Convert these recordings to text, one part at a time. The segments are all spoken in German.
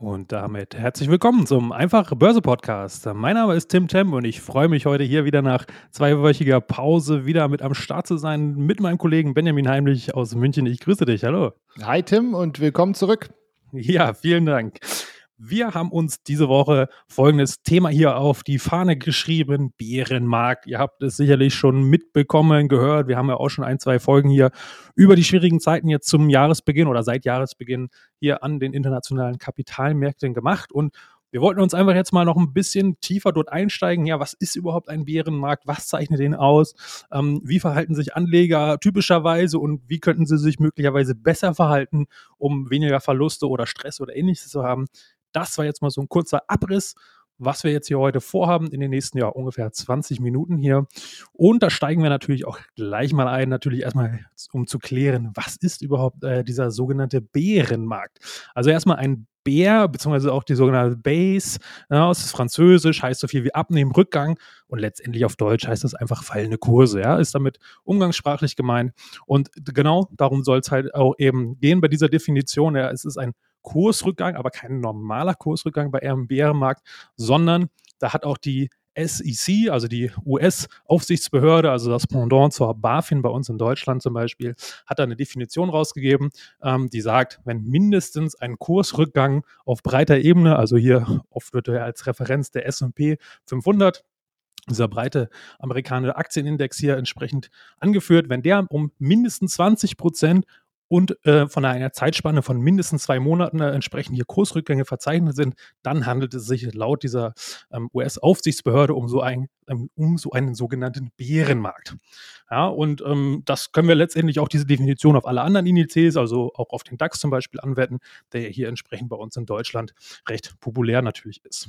Und damit herzlich willkommen zum Einfache Börse Podcast. Mein Name ist Tim Temp und ich freue mich heute hier wieder nach zweiwöchiger Pause wieder mit am Start zu sein mit meinem Kollegen Benjamin Heimlich aus München. Ich grüße dich. Hallo. Hi Tim und willkommen zurück. Ja, vielen Dank. Wir haben uns diese Woche folgendes Thema hier auf die Fahne geschrieben: Bärenmarkt. Ihr habt es sicherlich schon mitbekommen, gehört. Wir haben ja auch schon ein, zwei Folgen hier über die schwierigen Zeiten jetzt zum Jahresbeginn oder seit Jahresbeginn hier an den internationalen Kapitalmärkten gemacht. Und wir wollten uns einfach jetzt mal noch ein bisschen tiefer dort einsteigen. Ja, was ist überhaupt ein Bärenmarkt? Was zeichnet den aus? Ähm, wie verhalten sich Anleger typischerweise und wie könnten sie sich möglicherweise besser verhalten, um weniger Verluste oder Stress oder ähnliches zu haben? Das war jetzt mal so ein kurzer Abriss, was wir jetzt hier heute vorhaben in den nächsten ja ungefähr 20 Minuten hier. Und da steigen wir natürlich auch gleich mal ein, natürlich erstmal um zu klären, was ist überhaupt äh, dieser sogenannte Bärenmarkt? Also erstmal ein Bär, beziehungsweise auch die sogenannte Base, ja, ist französisch, heißt so viel wie Abnehmen, Rückgang und letztendlich auf Deutsch heißt das einfach fallende Kurse, ja, ist damit umgangssprachlich gemeint. Und genau darum soll es halt auch eben gehen bei dieser Definition. Ja, es ist ein Kursrückgang, aber kein normaler Kursrückgang bei einem Bärenmarkt, sondern da hat auch die SEC, also die US-Aufsichtsbehörde, also das Pendant zur BaFin bei uns in Deutschland zum Beispiel, hat da eine Definition rausgegeben, ähm, die sagt, wenn mindestens ein Kursrückgang auf breiter Ebene, also hier oft wird er als Referenz der S&P 500 dieser breite amerikanische Aktienindex hier entsprechend angeführt, wenn der um mindestens 20 Prozent und äh, von einer Zeitspanne von mindestens zwei Monaten äh, entsprechend hier Kursrückgänge verzeichnet sind, dann handelt es sich laut dieser ähm, US-Aufsichtsbehörde um so, ein, ähm, um so einen sogenannten Bärenmarkt. Ja, und ähm, das können wir letztendlich auch diese Definition auf alle anderen Indizes, also auch auf den DAX zum Beispiel anwenden, der hier entsprechend bei uns in Deutschland recht populär natürlich ist.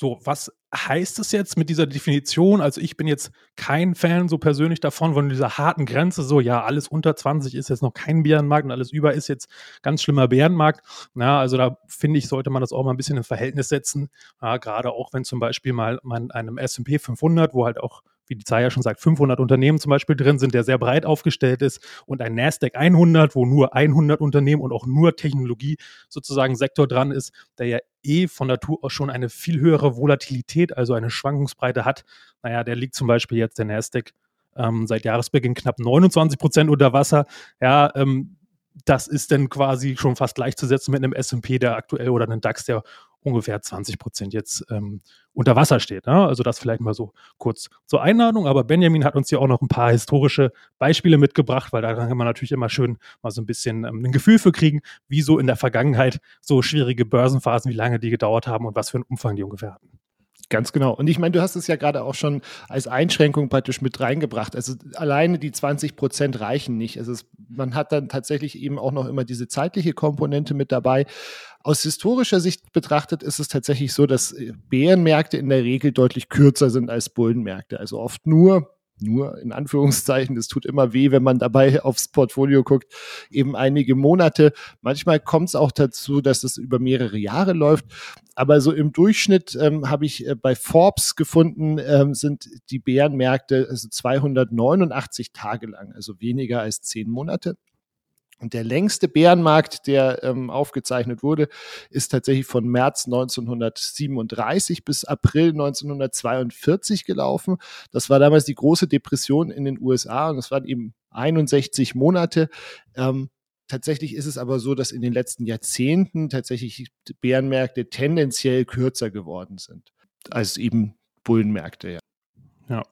So, was heißt es jetzt mit dieser Definition? Also ich bin jetzt kein Fan so persönlich davon, von dieser harten Grenze, so ja, alles unter 20 ist jetzt noch kein Bärenmarkt und alles über ist jetzt ganz schlimmer Bärenmarkt. Ja, also da finde ich, sollte man das auch mal ein bisschen in Verhältnis setzen. Ja, gerade auch wenn zum Beispiel mal man einem S&P 500, wo halt auch wie die Zahl ja schon sagt, 500 Unternehmen zum Beispiel drin sind, der sehr breit aufgestellt ist und ein Nasdaq 100, wo nur 100 Unternehmen und auch nur Technologie sozusagen Sektor dran ist, der ja eh von Natur aus schon eine viel höhere Volatilität, also eine Schwankungsbreite hat. Naja, der liegt zum Beispiel jetzt der Nasdaq ähm, seit Jahresbeginn knapp 29 Prozent unter Wasser. Ja, ähm, das ist dann quasi schon fast gleichzusetzen mit einem S&P, der aktuell oder einem DAX, der ungefähr 20 Prozent jetzt ähm, unter Wasser steht. Ne? Also das vielleicht mal so kurz zur Einladung. Aber Benjamin hat uns hier auch noch ein paar historische Beispiele mitgebracht, weil da kann man natürlich immer schön mal so ein bisschen ähm, ein Gefühl für kriegen, wie so in der Vergangenheit so schwierige Börsenphasen, wie lange die gedauert haben und was für einen Umfang die ungefähr hatten. Ganz genau. Und ich meine, du hast es ja gerade auch schon als Einschränkung praktisch mit reingebracht. Also alleine die 20 Prozent reichen nicht. Also es, man hat dann tatsächlich eben auch noch immer diese zeitliche Komponente mit dabei. Aus historischer Sicht betrachtet ist es tatsächlich so, dass Bärenmärkte in der Regel deutlich kürzer sind als Bullenmärkte. Also oft nur nur in Anführungszeichen, das tut immer weh, wenn man dabei aufs Portfolio guckt, eben einige Monate. Manchmal kommt es auch dazu, dass es über mehrere Jahre läuft. Aber so im Durchschnitt ähm, habe ich äh, bei Forbes gefunden, ähm, sind die Bärenmärkte also 289 Tage lang, also weniger als zehn Monate. Und der längste Bärenmarkt, der ähm, aufgezeichnet wurde, ist tatsächlich von März 1937 bis April 1942 gelaufen. Das war damals die große Depression in den USA und das waren eben 61 Monate. Ähm, tatsächlich ist es aber so, dass in den letzten Jahrzehnten tatsächlich Bärenmärkte tendenziell kürzer geworden sind als eben Bullenmärkte. Ja. ja.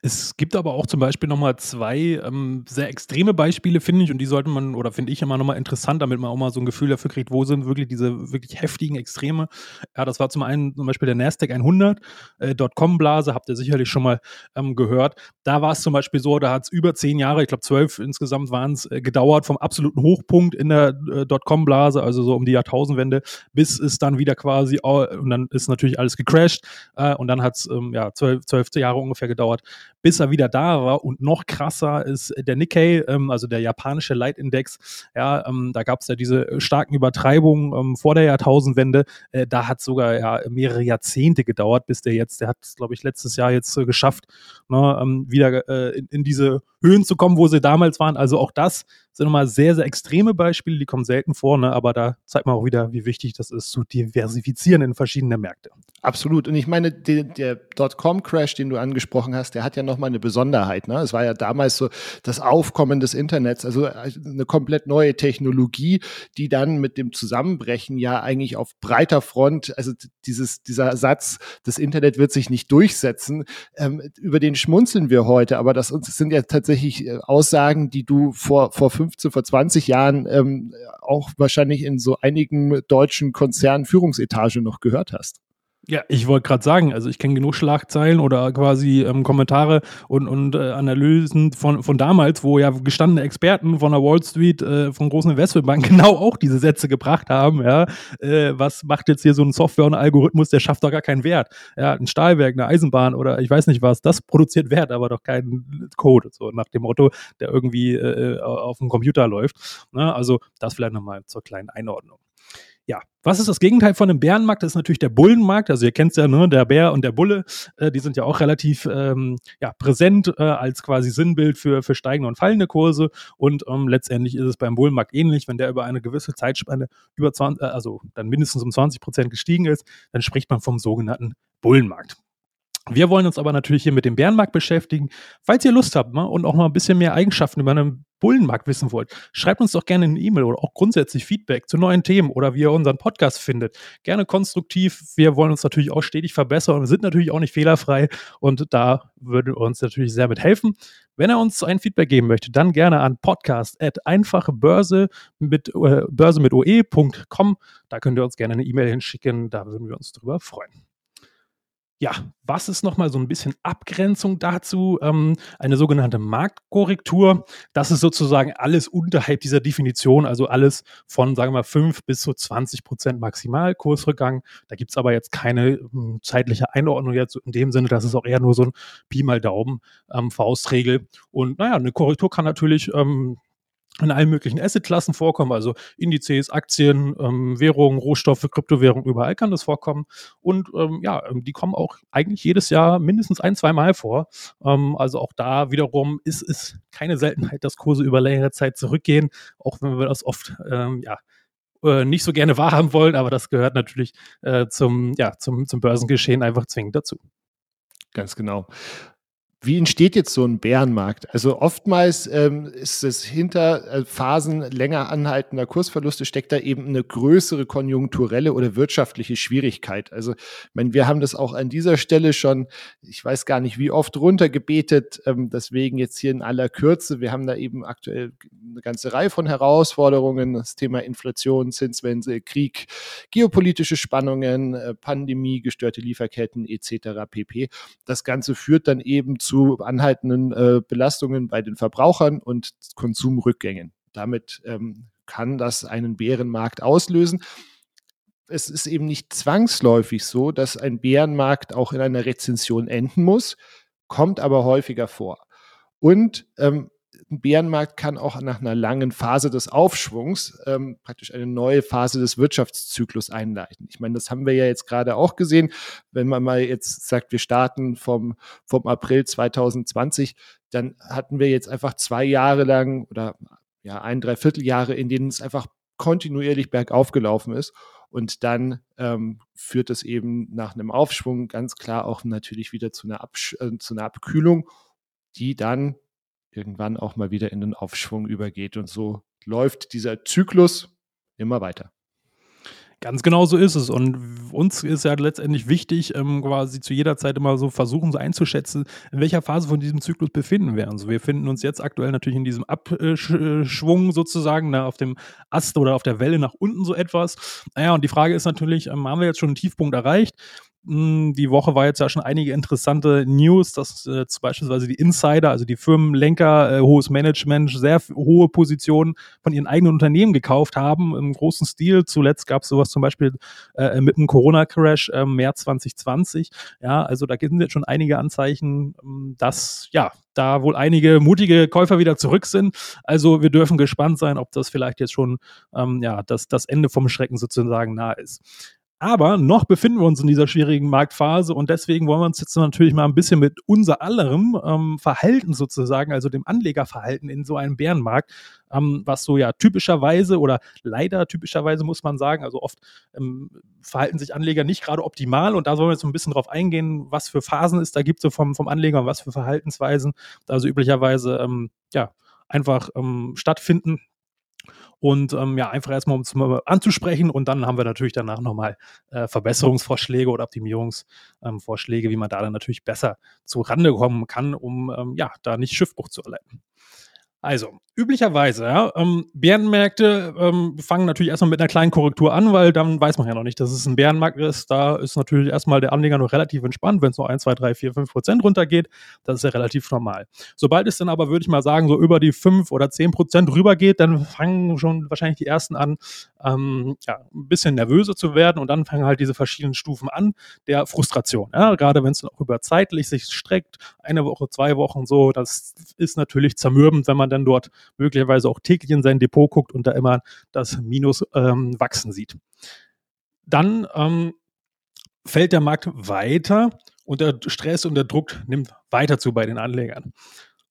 Es gibt aber auch zum Beispiel nochmal zwei ähm, sehr extreme Beispiele, finde ich, und die sollte man, oder finde ich immer nochmal interessant, damit man auch mal so ein Gefühl dafür kriegt, wo sind wirklich diese wirklich heftigen Extreme. Ja, das war zum einen zum Beispiel der Nasdaq 100, äh, Dotcom-Blase, habt ihr sicherlich schon mal ähm, gehört. Da war es zum Beispiel so, da hat es über zehn Jahre, ich glaube zwölf insgesamt waren es, äh, gedauert vom absoluten Hochpunkt in der äh, Dotcom-Blase, also so um die Jahrtausendwende, bis es dann wieder quasi, und dann ist natürlich alles gecrashed äh, und dann hat es ähm, ja, zwölf, zwölf Jahre ungefähr gedauert, bis er wieder da war. Und noch krasser ist der Nikkei, ähm, also der japanische Leitindex. Ja, ähm, da gab es ja diese starken Übertreibungen ähm, vor der Jahrtausendwende. Äh, da hat sogar ja mehrere Jahrzehnte gedauert, bis der jetzt, der hat es, glaube ich, letztes Jahr jetzt äh, geschafft, ne, ähm, wieder äh, in, in diese Höhen zu kommen, wo sie damals waren. Also auch das sind nochmal sehr, sehr extreme Beispiele, die kommen selten vor, ne? aber da zeigt man auch wieder, wie wichtig das ist, zu diversifizieren in verschiedene Märkte. Absolut. Und ich meine, der, der Dotcom-Crash, den du angesprochen hast, der hat ja nochmal eine Besonderheit. Ne? Es war ja damals so das Aufkommen des Internets, also eine komplett neue Technologie, die dann mit dem Zusammenbrechen ja eigentlich auf breiter Front, also dieses, dieser Satz, das Internet wird sich nicht durchsetzen, ähm, über den schmunzeln wir heute, aber das sind ja tatsächlich äh, Aussagen, die du vor, vor 15, vor 20 Jahren ähm, auch wahrscheinlich in so einigen deutschen Konzernen Führungsetage noch gehört hast. Ja, ich wollte gerade sagen, also ich kenne genug Schlagzeilen oder quasi ähm, Kommentare und, und äh, Analysen von, von damals, wo ja gestandene Experten von der Wall Street, äh, von großen Investmentbanken genau auch diese Sätze gebracht haben, ja. Äh, was macht jetzt hier so ein Software und Algorithmus, der schafft doch gar keinen Wert. Ja, ein Stahlwerk, eine Eisenbahn oder ich weiß nicht was, das produziert Wert, aber doch keinen Code, so nach dem Motto, der irgendwie äh, auf dem Computer läuft. Ne? Also das vielleicht nochmal zur kleinen Einordnung. Ja, was ist das Gegenteil von einem Bärenmarkt? Das ist natürlich der Bullenmarkt. Also ihr kennt es ja, ne? der Bär und der Bulle, äh, die sind ja auch relativ ähm, ja, präsent äh, als quasi Sinnbild für, für steigende und fallende Kurse. Und ähm, letztendlich ist es beim Bullenmarkt ähnlich. Wenn der über eine gewisse Zeitspanne über 20, äh, also dann mindestens um 20 Prozent gestiegen ist, dann spricht man vom sogenannten Bullenmarkt. Wir wollen uns aber natürlich hier mit dem Bärenmarkt beschäftigen. Falls ihr Lust habt ne, und auch mal ein bisschen mehr Eigenschaften über einen Bullenmarkt wissen wollt, schreibt uns doch gerne eine E-Mail oder auch grundsätzlich Feedback zu neuen Themen oder wie ihr unseren Podcast findet. Gerne konstruktiv. Wir wollen uns natürlich auch stetig verbessern und sind natürlich auch nicht fehlerfrei und da würde uns natürlich sehr mit helfen. Wenn er uns ein Feedback geben möchte, dann gerne an podcast at einfachebörse mit, äh, börse mit oe.com. Da könnt ihr uns gerne eine E-Mail hinschicken. Da würden wir uns drüber freuen ja, was ist nochmal so ein bisschen Abgrenzung dazu? Ähm, eine sogenannte Marktkorrektur. Das ist sozusagen alles unterhalb dieser Definition, also alles von, sagen wir mal, 5 bis zu 20 Prozent Maximalkursrückgang. Da gibt es aber jetzt keine ähm, zeitliche Einordnung jetzt in dem Sinne, das ist auch eher nur so ein Pi mal Daumen ähm, Faustregel. Und naja, eine Korrektur kann natürlich ähm, in allen möglichen Assetklassen vorkommen, also Indizes, Aktien, ähm, Währungen, Rohstoffe, Kryptowährungen, überall kann das vorkommen. Und ähm, ja, ähm, die kommen auch eigentlich jedes Jahr mindestens ein, zwei Mal vor. Ähm, also auch da wiederum ist es keine Seltenheit, dass Kurse über längere Zeit zurückgehen, auch wenn wir das oft ähm, ja, äh, nicht so gerne wahrhaben wollen, aber das gehört natürlich äh, zum, ja, zum, zum Börsengeschehen einfach zwingend dazu. Ganz genau. Wie entsteht jetzt so ein Bärenmarkt? Also oftmals ähm, ist es hinter äh, Phasen länger anhaltender Kursverluste steckt da eben eine größere konjunkturelle oder wirtschaftliche Schwierigkeit. Also, ich meine, wir haben das auch an dieser Stelle schon, ich weiß gar nicht wie oft runtergebetet, ähm, deswegen jetzt hier in aller Kürze. Wir haben da eben aktuell eine ganze Reihe von Herausforderungen, das Thema Inflation, Zinswende, Krieg, geopolitische Spannungen, äh, Pandemie, gestörte Lieferketten etc. pp. Das Ganze führt dann eben zu anhaltenden äh, Belastungen bei den Verbrauchern und Konsumrückgängen. Damit ähm, kann das einen Bärenmarkt auslösen. Es ist eben nicht zwangsläufig so, dass ein Bärenmarkt auch in einer Rezension enden muss, kommt aber häufiger vor. Und ähm, ein Bärenmarkt kann auch nach einer langen Phase des Aufschwungs ähm, praktisch eine neue Phase des Wirtschaftszyklus einleiten. Ich meine, das haben wir ja jetzt gerade auch gesehen. Wenn man mal jetzt sagt, wir starten vom, vom April 2020, dann hatten wir jetzt einfach zwei Jahre lang oder ja, ein, dreiviertel Jahre, in denen es einfach kontinuierlich bergauf gelaufen ist. Und dann ähm, führt es eben nach einem Aufschwung ganz klar auch natürlich wieder zu einer, Absch äh, zu einer Abkühlung, die dann irgendwann auch mal wieder in den Aufschwung übergeht. Und so läuft dieser Zyklus immer weiter. Ganz genau so ist es. Und uns ist ja letztendlich wichtig, ähm, quasi zu jeder Zeit immer so versuchen, so einzuschätzen, in welcher Phase von diesem Zyklus befinden wir. Also wir finden uns jetzt aktuell natürlich in diesem Abschwung sozusagen, na, auf dem Ast oder auf der Welle nach unten so etwas. Naja, und die Frage ist natürlich, ähm, haben wir jetzt schon einen Tiefpunkt erreicht? Hm, die Woche war jetzt ja schon einige interessante News, dass äh, beispielsweise die Insider, also die Firmenlenker, äh, hohes Management, sehr hohe Positionen von ihren eigenen Unternehmen gekauft haben im großen Stil. Zuletzt gab es sowas zum Beispiel äh, mit einem Corona-Crash äh, März 2020. Ja, also da sind jetzt schon einige Anzeichen, ähm, dass ja da wohl einige mutige Käufer wieder zurück sind. Also wir dürfen gespannt sein, ob das vielleicht jetzt schon ähm, ja das, das Ende vom Schrecken sozusagen nah ist. Aber noch befinden wir uns in dieser schwierigen Marktphase und deswegen wollen wir uns jetzt natürlich mal ein bisschen mit unser allerem ähm, Verhalten sozusagen, also dem Anlegerverhalten in so einem Bärenmarkt, ähm, was so ja typischerweise oder leider typischerweise muss man sagen, also oft ähm, verhalten sich Anleger nicht gerade optimal und da sollen wir jetzt so ein bisschen drauf eingehen, was für Phasen es da gibt so vom, vom Anleger und was für Verhaltensweisen da also üblicherweise ähm, ja einfach ähm, stattfinden und ähm, ja, einfach erstmal um es anzusprechen und dann haben wir natürlich danach nochmal äh, Verbesserungsvorschläge oder Optimierungsvorschläge, ähm, wie man da dann natürlich besser zu Rande kommen kann, um ähm, ja, da nicht Schiffbruch zu erleiden. Also, üblicherweise, ja, ähm, Bärenmärkte ähm, fangen natürlich erstmal mit einer kleinen Korrektur an, weil dann weiß man ja noch nicht, dass es ein Bärenmarkt ist. Da ist natürlich erstmal der Anleger noch relativ entspannt, wenn es nur 1, 2, 3, 4, 5 Prozent runtergeht. Das ist ja relativ normal. Sobald es dann aber, würde ich mal sagen, so über die 5 oder 10 Prozent rübergeht, dann fangen schon wahrscheinlich die ersten an, ähm, ja, ein bisschen nervöser zu werden und dann fangen halt diese verschiedenen Stufen an der Frustration. Ja? Gerade wenn es auch über zeitlich sich streckt, eine Woche, zwei Wochen so, das ist natürlich zermürbend, wenn man man dann dort möglicherweise auch täglich in sein Depot guckt und da immer das Minus ähm, wachsen sieht. Dann ähm, fällt der Markt weiter und der Stress und der Druck nimmt weiter zu bei den Anlegern.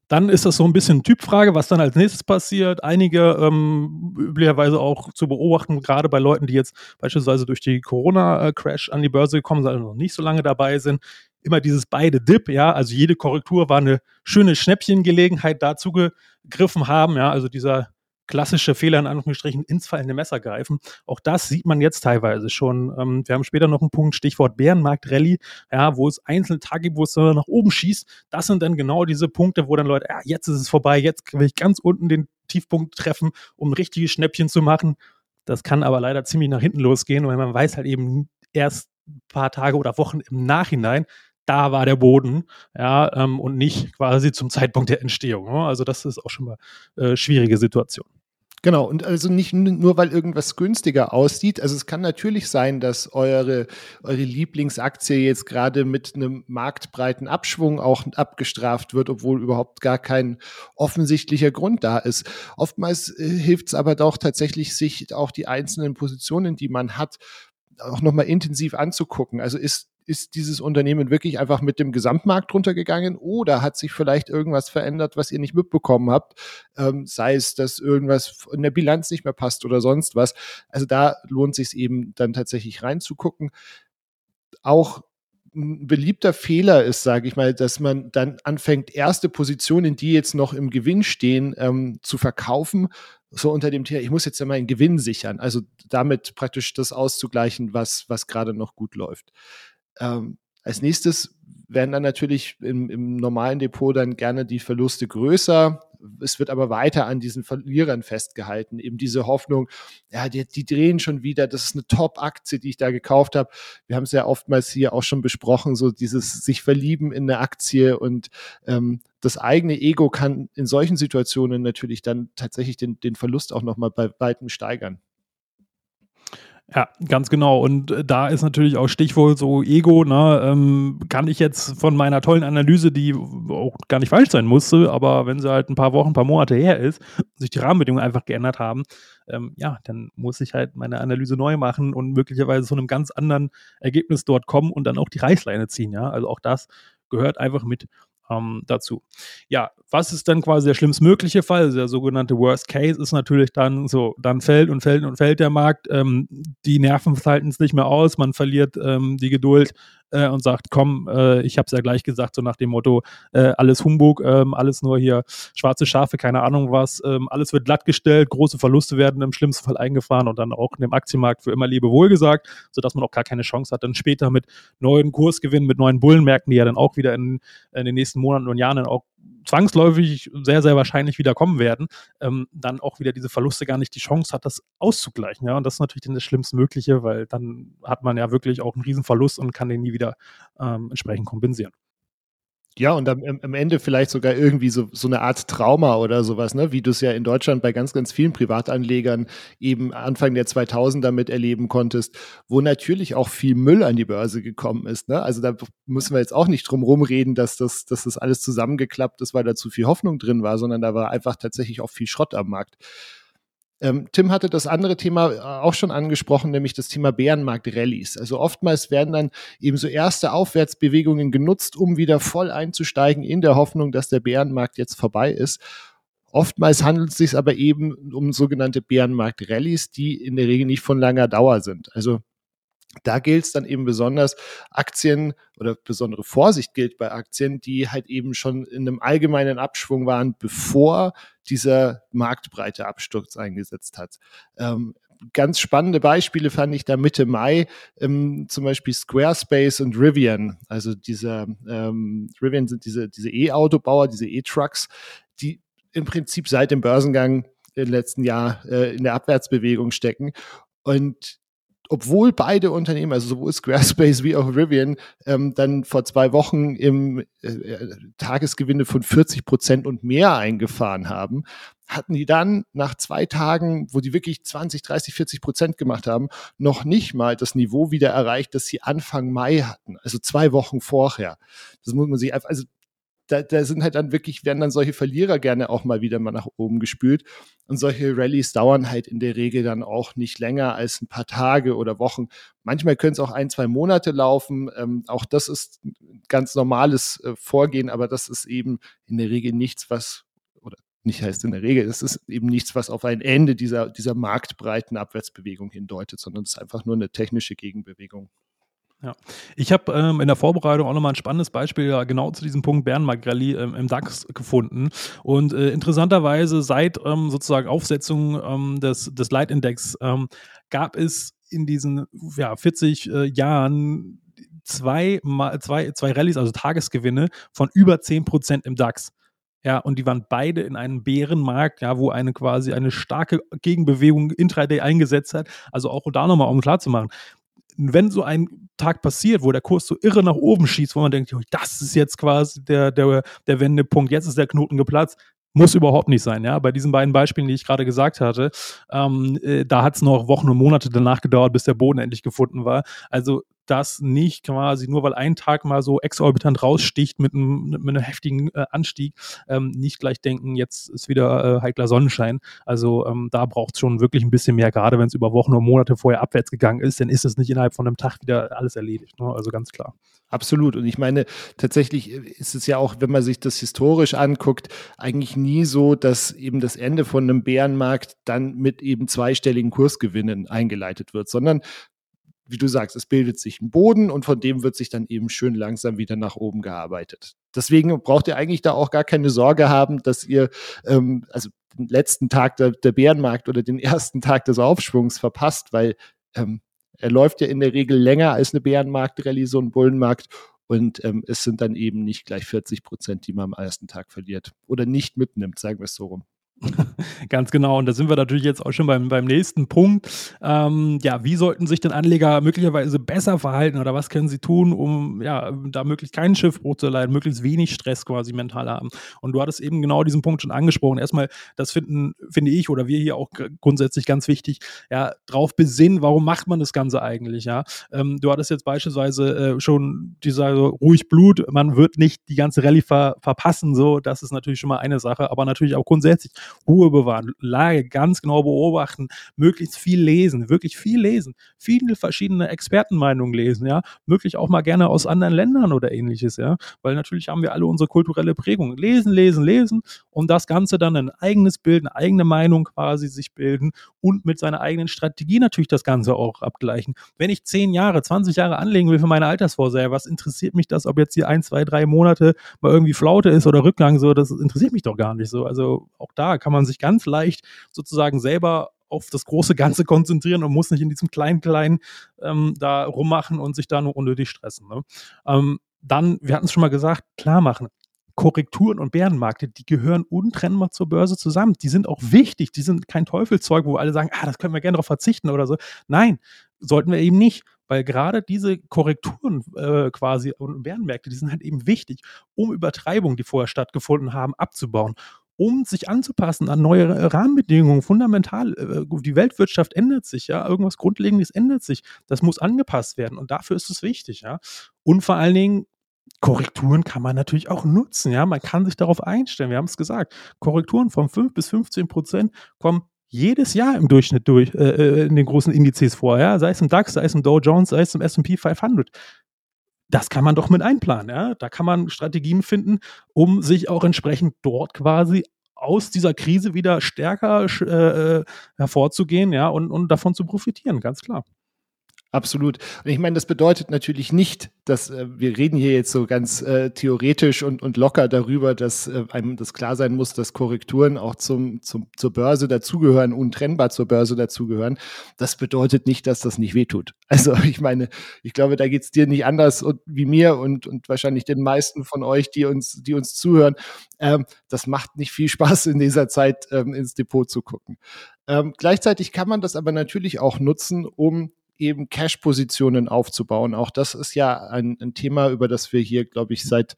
Dann ist das so ein bisschen Typfrage, was dann als nächstes passiert. Einige ähm, üblicherweise auch zu beobachten, gerade bei Leuten, die jetzt beispielsweise durch die Corona-Crash an die Börse gekommen sind, also noch nicht so lange dabei sind, immer dieses beide Dip, ja, also jede Korrektur war eine schöne Schnäppchengelegenheit dazu gegriffen haben, ja, also dieser klassische Fehler in Anführungsstrichen ins fallende Messer greifen. Auch das sieht man jetzt teilweise schon. Ähm, wir haben später noch einen Punkt, Stichwort Bärenmarkt Rallye, ja, wo es einzelne Tage gibt, wo es nach oben schießt. Das sind dann genau diese Punkte, wo dann Leute, ja, jetzt ist es vorbei, jetzt will ich ganz unten den Tiefpunkt treffen, um richtige Schnäppchen zu machen. Das kann aber leider ziemlich nach hinten losgehen, weil man weiß halt eben erst ein paar Tage oder Wochen im Nachhinein, da war der Boden, ja, ähm, und nicht quasi zum Zeitpunkt der Entstehung. Ne? Also das ist auch schon mal äh, schwierige Situation. Genau, und also nicht nur, weil irgendwas günstiger aussieht. Also es kann natürlich sein, dass eure, eure Lieblingsaktie jetzt gerade mit einem marktbreiten Abschwung auch abgestraft wird, obwohl überhaupt gar kein offensichtlicher Grund da ist. Oftmals äh, hilft es aber doch tatsächlich, sich auch die einzelnen Positionen, die man hat, auch nochmal intensiv anzugucken. Also ist ist dieses Unternehmen wirklich einfach mit dem Gesamtmarkt runtergegangen oder hat sich vielleicht irgendwas verändert, was ihr nicht mitbekommen habt? Ähm, sei es, dass irgendwas in der Bilanz nicht mehr passt oder sonst was. Also da lohnt sich eben dann tatsächlich reinzugucken. Auch ein beliebter Fehler ist, sage ich mal, dass man dann anfängt, erste Positionen, die jetzt noch im Gewinn stehen, ähm, zu verkaufen, so unter dem Thema, ich muss jetzt ja meinen Gewinn sichern, also damit praktisch das auszugleichen, was, was gerade noch gut läuft. Ähm, als nächstes werden dann natürlich im, im, normalen Depot dann gerne die Verluste größer. Es wird aber weiter an diesen Verlierern festgehalten. Eben diese Hoffnung, ja, die, die drehen schon wieder, das ist eine Top-Aktie, die ich da gekauft habe. Wir haben es ja oftmals hier auch schon besprochen, so dieses sich verlieben in eine Aktie und ähm, das eigene Ego kann in solchen Situationen natürlich dann tatsächlich den, den Verlust auch nochmal bei weitem steigern. Ja, ganz genau. Und äh, da ist natürlich auch Stichwort so Ego, ne? Ähm, kann ich jetzt von meiner tollen Analyse, die auch gar nicht falsch sein musste, aber wenn sie halt ein paar Wochen, ein paar Monate her ist, sich die Rahmenbedingungen einfach geändert haben, ähm, ja, dann muss ich halt meine Analyse neu machen und möglicherweise zu einem ganz anderen Ergebnis dort kommen und dann auch die Reißleine ziehen, ja. Also auch das gehört einfach mit ähm, dazu. Ja, was ist dann quasi der schlimmstmögliche Fall? Also der sogenannte Worst Case ist natürlich dann so, dann fällt und fällt und fällt der Markt, ähm, die Nerven halten es nicht mehr aus, man verliert ähm, die Geduld äh, und sagt, komm, äh, ich habe es ja gleich gesagt, so nach dem Motto, äh, alles Humbug, ähm, alles nur hier schwarze Schafe, keine Ahnung was, ähm, alles wird glattgestellt, große Verluste werden im schlimmsten Fall eingefahren und dann auch in dem Aktienmarkt für immer Lebewohl gesagt, sodass man auch gar keine Chance hat, dann später mit neuen Kursgewinnen, mit neuen Bullenmärkten, die ja dann auch wieder in, in den nächsten Monaten und Jahren dann auch zwangsläufig sehr, sehr wahrscheinlich wieder kommen werden, ähm, dann auch wieder diese Verluste gar nicht die Chance hat, das auszugleichen. Ja? Und das ist natürlich dann das Schlimmstmögliche, weil dann hat man ja wirklich auch einen Riesenverlust und kann den nie wieder ähm, entsprechend kompensieren. Ja, und am, am, Ende vielleicht sogar irgendwie so, so eine Art Trauma oder sowas, ne? wie du es ja in Deutschland bei ganz, ganz vielen Privatanlegern eben Anfang der 2000er mit erleben konntest, wo natürlich auch viel Müll an die Börse gekommen ist. Ne? Also da müssen wir jetzt auch nicht drum rumreden, dass das, dass das alles zusammengeklappt ist, weil da zu viel Hoffnung drin war, sondern da war einfach tatsächlich auch viel Schrott am Markt. Ähm, Tim hatte das andere Thema äh, auch schon angesprochen, nämlich das Thema Bärenmarkt-Rallies. Also oftmals werden dann eben so erste Aufwärtsbewegungen genutzt, um wieder voll einzusteigen in der Hoffnung, dass der Bärenmarkt jetzt vorbei ist. Oftmals handelt es sich aber eben um sogenannte Bärenmarkt-Rallies, die in der Regel nicht von langer Dauer sind. Also da gilt es dann eben besonders Aktien oder besondere Vorsicht gilt bei Aktien, die halt eben schon in einem allgemeinen Abschwung waren, bevor dieser marktbreite Absturz eingesetzt hat. Ähm, ganz spannende Beispiele fand ich da Mitte Mai, ähm, zum Beispiel Squarespace und Rivian. Also dieser ähm, Rivian sind diese diese E-Autobauer, diese E-Trucks, die im Prinzip seit dem Börsengang im letzten Jahr äh, in der Abwärtsbewegung stecken. Und obwohl beide Unternehmen, also sowohl Squarespace wie auch Rivian, ähm, dann vor zwei Wochen im äh, äh Tagesgewinne von 40 Prozent und mehr eingefahren haben, hatten die dann nach zwei Tagen, wo die wirklich 20, 30, 40 Prozent gemacht haben, noch nicht mal das Niveau wieder erreicht, das sie Anfang Mai hatten, also zwei Wochen vorher. Das muss man sich einfach, also da, da sind halt dann wirklich, werden dann solche Verlierer gerne auch mal wieder mal nach oben gespült. Und solche Rallyes dauern halt in der Regel dann auch nicht länger als ein paar Tage oder Wochen. Manchmal können es auch ein, zwei Monate laufen. Ähm, auch das ist ganz normales äh, Vorgehen, aber das ist eben in der Regel nichts, was, oder nicht heißt in der Regel, das ist eben nichts, was auf ein Ende dieser, dieser marktbreiten Abwärtsbewegung hindeutet, sondern es ist einfach nur eine technische Gegenbewegung. Ja, ich habe ähm, in der Vorbereitung auch nochmal ein spannendes Beispiel ja, genau zu diesem Punkt Bärenmarkt Rallye ähm, im DAX gefunden. Und äh, interessanterweise seit ähm, sozusagen Aufsetzung ähm, des, des Leitindex ähm, gab es in diesen ja, 40 äh, Jahren zwei, zwei, zwei Rallyes, also Tagesgewinne von über 10 Prozent im DAX. Ja, und die waren beide in einem Bärenmarkt, ja, wo eine quasi eine starke Gegenbewegung intraday eingesetzt hat. Also auch da nochmal, um klar zu machen, wenn so ein Tag passiert, wo der Kurs so irre nach oben schießt, wo man denkt, das ist jetzt quasi der, der, der Wendepunkt, jetzt ist der Knoten geplatzt, muss überhaupt nicht sein, ja. Bei diesen beiden Beispielen, die ich gerade gesagt hatte, ähm, äh, da hat es noch Wochen und Monate danach gedauert, bis der Boden endlich gefunden war. Also das nicht quasi nur weil ein Tag mal so exorbitant raussticht mit einem, mit einem heftigen äh, Anstieg, ähm, nicht gleich denken, jetzt ist wieder äh, heikler Sonnenschein. Also ähm, da braucht es schon wirklich ein bisschen mehr, gerade wenn es über Wochen und Monate vorher abwärts gegangen ist, dann ist es nicht innerhalb von einem Tag wieder alles erledigt. Ne? Also ganz klar. Absolut. Und ich meine, tatsächlich ist es ja auch, wenn man sich das historisch anguckt, eigentlich nie so, dass eben das Ende von einem Bärenmarkt dann mit eben zweistelligen Kursgewinnen eingeleitet wird, sondern wie du sagst, es bildet sich ein Boden und von dem wird sich dann eben schön langsam wieder nach oben gearbeitet. Deswegen braucht ihr eigentlich da auch gar keine Sorge haben, dass ihr ähm, also den letzten Tag der, der Bärenmarkt oder den ersten Tag des Aufschwungs verpasst, weil ähm, er läuft ja in der Regel länger als eine Bärenmarkt-Rallye, so ein Bullenmarkt. Und ähm, es sind dann eben nicht gleich 40 Prozent, die man am ersten Tag verliert oder nicht mitnimmt, sagen wir es so rum. Ganz genau. Und da sind wir natürlich jetzt auch schon beim, beim nächsten Punkt. Ähm, ja, wie sollten sich denn Anleger möglicherweise besser verhalten oder was können sie tun, um ja, da möglichst keinen Schiffbruch zu leiden, möglichst wenig Stress quasi mental haben? Und du hattest eben genau diesen Punkt schon angesprochen. Erstmal, das finden, finde ich oder wir hier auch grundsätzlich ganz wichtig, ja, drauf besinnen, warum macht man das Ganze eigentlich, ja? Ähm, du hattest jetzt beispielsweise äh, schon dieser so, ruhig Blut, man wird nicht die ganze Rallye ver verpassen, so, das ist natürlich schon mal eine Sache, aber natürlich auch grundsätzlich Ruhe bewahren, Lage ganz genau beobachten, möglichst viel lesen, wirklich viel lesen, viele verschiedene Expertenmeinungen lesen, ja, möglich auch mal gerne aus anderen Ländern oder ähnliches, ja, weil natürlich haben wir alle unsere kulturelle Prägung. Lesen, lesen, lesen und das Ganze dann ein eigenes Bild, eine eigene Meinung quasi sich bilden und mit seiner eigenen Strategie natürlich das Ganze auch abgleichen. Wenn ich zehn Jahre, 20 Jahre anlegen will für meine Altersvorsorge, was interessiert mich das, ob jetzt hier ein, zwei, drei Monate mal irgendwie Flaute ist oder Rückgang, so, das interessiert mich doch gar nicht so. Also auch da kann man sich ganz leicht sozusagen selber auf das große Ganze konzentrieren und muss nicht in diesem kleinen, kleinen ähm, da rummachen und sich da nur unnötig stressen. Ne? Ähm, dann, wir hatten es schon mal gesagt, klar machen. Korrekturen und Bärenmärkte, die gehören untrennbar zur Börse zusammen. Die sind auch wichtig, die sind kein Teufelszeug, wo alle sagen, ah, das können wir gerne darauf verzichten oder so. Nein, sollten wir eben nicht, weil gerade diese Korrekturen äh, quasi und Bärenmärkte, die sind halt eben wichtig, um Übertreibungen, die vorher stattgefunden haben, abzubauen um sich anzupassen an neue Rahmenbedingungen, fundamental. Äh, die Weltwirtschaft ändert sich, ja, irgendwas Grundlegendes ändert sich. Das muss angepasst werden und dafür ist es wichtig, ja. Und vor allen Dingen, Korrekturen kann man natürlich auch nutzen, ja. Man kann sich darauf einstellen. Wir haben es gesagt. Korrekturen von 5 bis 15 Prozent kommen jedes Jahr im Durchschnitt durch äh, äh, in den großen Indizes vor, ja, sei es im DAX, sei es im Dow Jones, sei es im S&P 500 das kann man doch mit einplanen. Ja? Da kann man Strategien finden, um sich auch entsprechend dort quasi aus dieser Krise wieder stärker äh, äh, hervorzugehen ja, und, und davon zu profitieren, ganz klar. Absolut. Und ich meine, das bedeutet natürlich nicht, dass äh, wir reden hier jetzt so ganz äh, theoretisch und, und locker darüber, dass äh, einem das klar sein muss, dass Korrekturen auch zum, zum, zur Börse dazugehören, untrennbar zur Börse dazugehören. Das bedeutet nicht, dass das nicht wehtut. Also ich meine, ich glaube, da geht es dir nicht anders und, wie mir und, und wahrscheinlich den meisten von euch, die uns, die uns zuhören. Ähm, das macht nicht viel Spaß in dieser Zeit ähm, ins Depot zu gucken. Ähm, gleichzeitig kann man das aber natürlich auch nutzen, um eben Cash-Positionen aufzubauen. Auch das ist ja ein, ein, Thema, über das wir hier, glaube ich, seit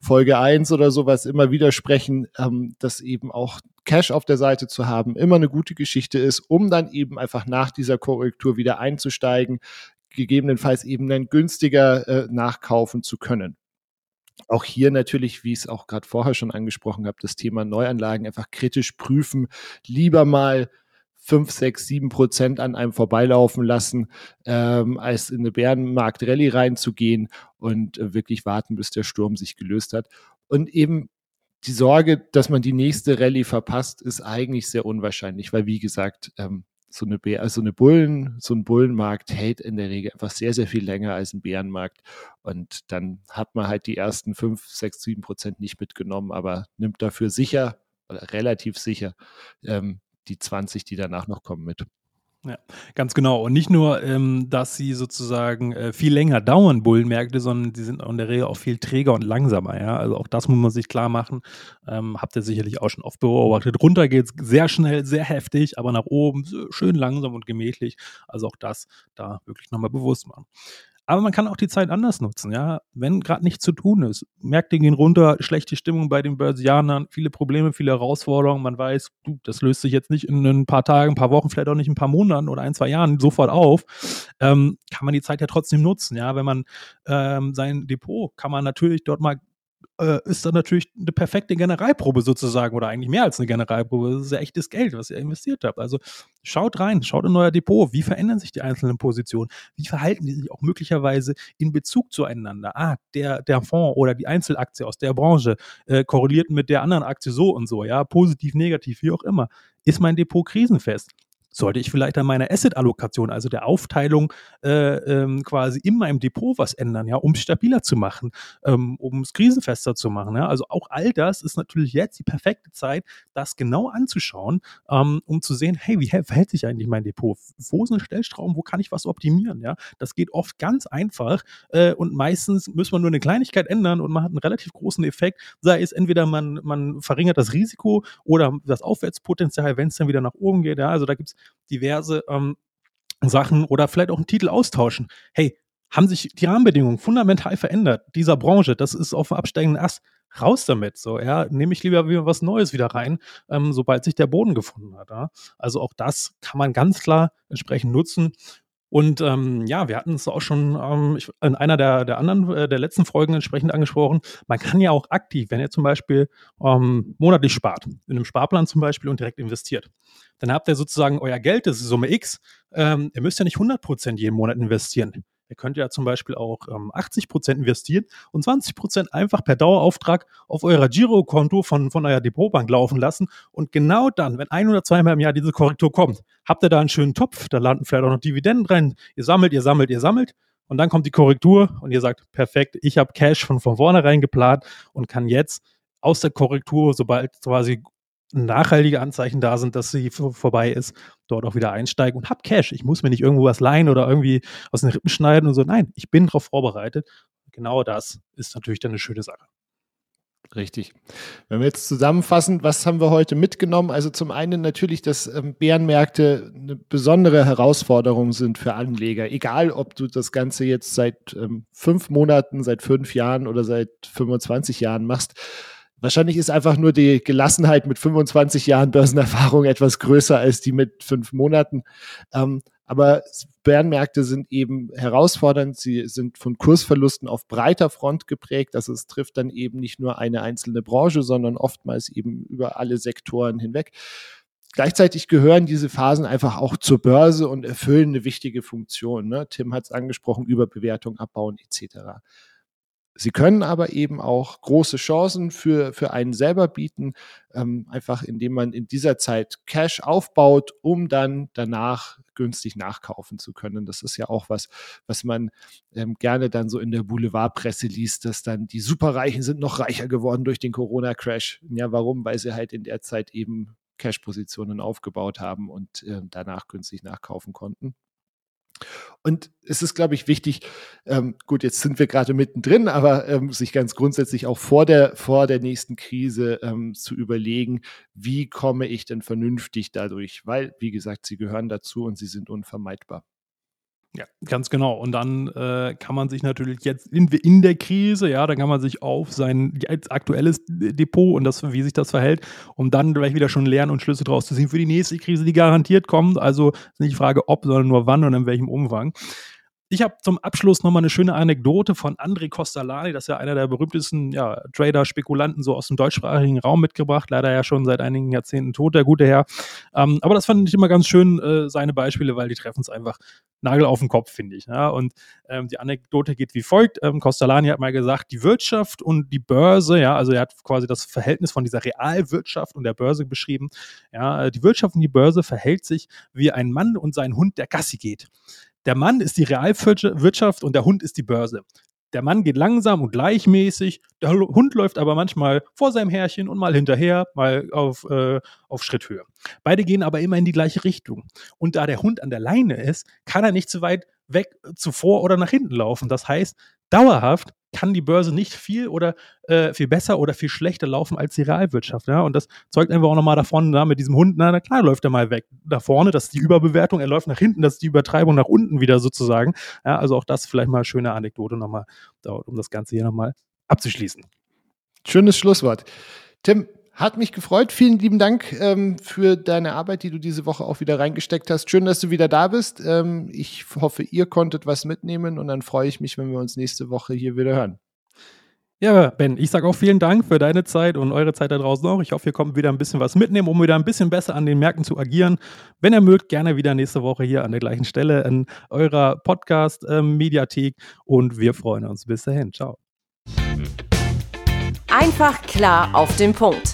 Folge eins oder sowas immer wieder sprechen, ähm, dass eben auch Cash auf der Seite zu haben immer eine gute Geschichte ist, um dann eben einfach nach dieser Korrektur wieder einzusteigen, gegebenenfalls eben dann günstiger äh, nachkaufen zu können. Auch hier natürlich, wie ich es auch gerade vorher schon angesprochen habe, das Thema Neuanlagen einfach kritisch prüfen, lieber mal 5, 6, 7 Prozent an einem vorbeilaufen lassen, ähm, als in eine Bärenmarkt-Rallye reinzugehen und äh, wirklich warten, bis der Sturm sich gelöst hat. Und eben die Sorge, dass man die nächste Rallye verpasst, ist eigentlich sehr unwahrscheinlich, weil wie gesagt, ähm, so eine, Bär, also eine Bullen, so ein Bullenmarkt hält in der Regel einfach sehr, sehr viel länger als ein Bärenmarkt. Und dann hat man halt die ersten 5, 6, 7 Prozent nicht mitgenommen, aber nimmt dafür sicher oder relativ sicher ähm, die 20, die danach noch kommen, mit. Ja, ganz genau. Und nicht nur, ähm, dass sie sozusagen äh, viel länger dauern, Bullenmärkte, sondern sie sind in der Regel auch viel träger und langsamer. Ja? Also auch das muss man sich klar machen. Ähm, habt ihr sicherlich auch schon oft beobachtet. Runter geht es sehr schnell, sehr heftig, aber nach oben schön langsam und gemächlich. Also auch das da wirklich nochmal bewusst machen. Aber man kann auch die Zeit anders nutzen, ja. Wenn gerade nichts zu tun ist, Märkte gehen runter, schlechte Stimmung bei den Börsianern, viele Probleme, viele Herausforderungen. Man weiß, du, das löst sich jetzt nicht in ein paar Tagen, ein paar Wochen, vielleicht auch nicht in ein paar Monaten oder ein, zwei Jahren sofort auf. Ähm, kann man die Zeit ja trotzdem nutzen, ja. Wenn man ähm, sein Depot, kann man natürlich dort mal äh, ist dann natürlich eine perfekte Generalprobe sozusagen oder eigentlich mehr als eine Generalprobe. Das ist ja echtes Geld, was ihr investiert habt. Also schaut rein, schaut in euer Depot. Wie verändern sich die einzelnen Positionen? Wie verhalten die sich auch möglicherweise in Bezug zueinander? Ah, der, der Fonds oder die Einzelaktie aus der Branche äh, korreliert mit der anderen Aktie so und so, ja, positiv, negativ, wie auch immer. Ist mein Depot krisenfest? Sollte ich vielleicht an meiner Asset-Allokation, also der Aufteilung äh, ähm, quasi in meinem Depot was ändern, ja, um es stabiler zu machen, ähm, um es krisenfester zu machen. Ja? Also auch all das ist natürlich jetzt die perfekte Zeit, das genau anzuschauen, ähm, um zu sehen, hey, wie verhält sich eigentlich mein Depot? Wo sind Stellstrauben? Wo kann ich was optimieren? Ja, das geht oft ganz einfach äh, und meistens muss man nur eine Kleinigkeit ändern und man hat einen relativ großen Effekt. Sei es entweder man, man verringert das Risiko oder das Aufwärtspotenzial, wenn es dann wieder nach oben geht. Ja, also da gibt es diverse ähm, Sachen oder vielleicht auch einen Titel austauschen. Hey, haben sich die Rahmenbedingungen fundamental verändert dieser Branche? Das ist auf dem absteigenden Ast. Raus damit, so, ja, nehme ich lieber wieder was Neues wieder rein, ähm, sobald sich der Boden gefunden hat. Ja? Also auch das kann man ganz klar entsprechend nutzen. Und ähm, ja, wir hatten es auch schon ähm, in einer der, der anderen, äh, der letzten Folgen entsprechend angesprochen. Man kann ja auch aktiv, wenn ihr zum Beispiel ähm, monatlich spart, in einem Sparplan zum Beispiel und direkt investiert, dann habt ihr sozusagen euer Geld, das ist Summe X. Ähm, ihr müsst ja nicht 100 Prozent jeden Monat investieren. Ihr könnt ja zum Beispiel auch ähm, 80 Prozent investieren und 20 Prozent einfach per Dauerauftrag auf eurer Girokonto von, von eurer Depotbank laufen lassen. Und genau dann, wenn ein oder zweimal im Jahr diese Korrektur kommt, habt ihr da einen schönen Topf, da landen vielleicht auch noch Dividenden drin. Ihr sammelt, ihr sammelt, ihr sammelt. Und dann kommt die Korrektur und ihr sagt, perfekt, ich habe Cash von, von vornherein geplant und kann jetzt aus der Korrektur, sobald quasi nachhaltige Anzeichen da sind, dass sie vorbei ist, dort auch wieder einsteigen und hab Cash. Ich muss mir nicht irgendwo was leihen oder irgendwie aus den Rippen schneiden und so. Nein, ich bin darauf vorbereitet. Genau das ist natürlich dann eine schöne Sache. Richtig. Wenn wir jetzt zusammenfassen, was haben wir heute mitgenommen? Also zum einen natürlich, dass ähm, Bärenmärkte eine besondere Herausforderung sind für Anleger. Egal, ob du das Ganze jetzt seit ähm, fünf Monaten, seit fünf Jahren oder seit 25 Jahren machst. Wahrscheinlich ist einfach nur die Gelassenheit mit 25 Jahren Börsenerfahrung etwas größer als die mit fünf Monaten. Ähm, aber Bärenmärkte sind eben herausfordernd. Sie sind von Kursverlusten auf breiter Front geprägt. Also es trifft dann eben nicht nur eine einzelne Branche, sondern oftmals eben über alle Sektoren hinweg. Gleichzeitig gehören diese Phasen einfach auch zur Börse und erfüllen eine wichtige Funktion. Ne? Tim hat es angesprochen, Überbewertung abbauen etc. Sie können aber eben auch große Chancen für, für einen selber bieten, ähm, einfach indem man in dieser Zeit Cash aufbaut, um dann danach günstig nachkaufen zu können. Das ist ja auch was, was man ähm, gerne dann so in der Boulevardpresse liest, dass dann die Superreichen sind noch reicher geworden durch den Corona-Crash. Ja, warum? Weil sie halt in der Zeit eben Cash-Positionen aufgebaut haben und äh, danach günstig nachkaufen konnten. Und es ist, glaube ich, wichtig, ähm, gut, jetzt sind wir gerade mittendrin, aber ähm, sich ganz grundsätzlich auch vor der, vor der nächsten Krise ähm, zu überlegen, wie komme ich denn vernünftig dadurch? Weil, wie gesagt, sie gehören dazu und sie sind unvermeidbar. Ja, ganz genau. Und dann äh, kann man sich natürlich jetzt in, in, der Krise, ja, dann kann man sich auf sein aktuelles Depot und das, wie sich das verhält, um dann gleich wieder schon lernen und Schlüsse draus zu ziehen für die nächste Krise, die garantiert kommt. Also nicht die Frage, ob, sondern nur wann und in welchem Umfang. Ich habe zum Abschluss nochmal eine schöne Anekdote von André Costalani, das ist ja einer der berühmtesten ja, Trader, Spekulanten so aus dem deutschsprachigen Raum mitgebracht, leider ja schon seit einigen Jahrzehnten tot, der gute Herr. Ähm, aber das fand ich immer ganz schön, äh, seine Beispiele, weil die treffen es einfach Nagel auf den Kopf, finde ich. Ja? Und ähm, die Anekdote geht wie folgt. Ähm, Costalani hat mal gesagt, die Wirtschaft und die Börse, ja, also er hat quasi das Verhältnis von dieser Realwirtschaft und der Börse beschrieben. Ja, die Wirtschaft und die Börse verhält sich wie ein Mann und sein Hund, der Gassi geht. Der Mann ist die Realwirtschaft und der Hund ist die Börse. Der Mann geht langsam und gleichmäßig, der Hund läuft aber manchmal vor seinem Herrchen und mal hinterher, mal auf, äh, auf Schritthöhe. Beide gehen aber immer in die gleiche Richtung. Und da der Hund an der Leine ist, kann er nicht zu weit weg zuvor oder nach hinten laufen. Das heißt, dauerhaft kann die Börse nicht viel oder äh, viel besser oder viel schlechter laufen als die Realwirtschaft. Ja? Und das zeugt einfach auch nochmal davon, na, mit diesem Hund, na, na klar läuft er mal weg. Da vorne, das ist die Überbewertung, er läuft nach hinten, das ist die Übertreibung nach unten wieder sozusagen. Ja, also auch das vielleicht mal eine schöne Anekdote nochmal, um das Ganze hier nochmal abzuschließen. Schönes Schlusswort. Tim, hat mich gefreut. Vielen lieben Dank ähm, für deine Arbeit, die du diese Woche auch wieder reingesteckt hast. Schön, dass du wieder da bist. Ähm, ich hoffe, ihr konntet was mitnehmen und dann freue ich mich, wenn wir uns nächste Woche hier wieder hören. Ja, Ben, ich sage auch vielen Dank für deine Zeit und eure Zeit da draußen auch. Ich hoffe, ihr kommt wieder ein bisschen was mitnehmen, um wieder ein bisschen besser an den Märkten zu agieren. Wenn ihr mögt, gerne wieder nächste Woche hier an der gleichen Stelle in eurer Podcast-Mediathek und wir freuen uns. Bis dahin. Ciao. Einfach klar auf den Punkt.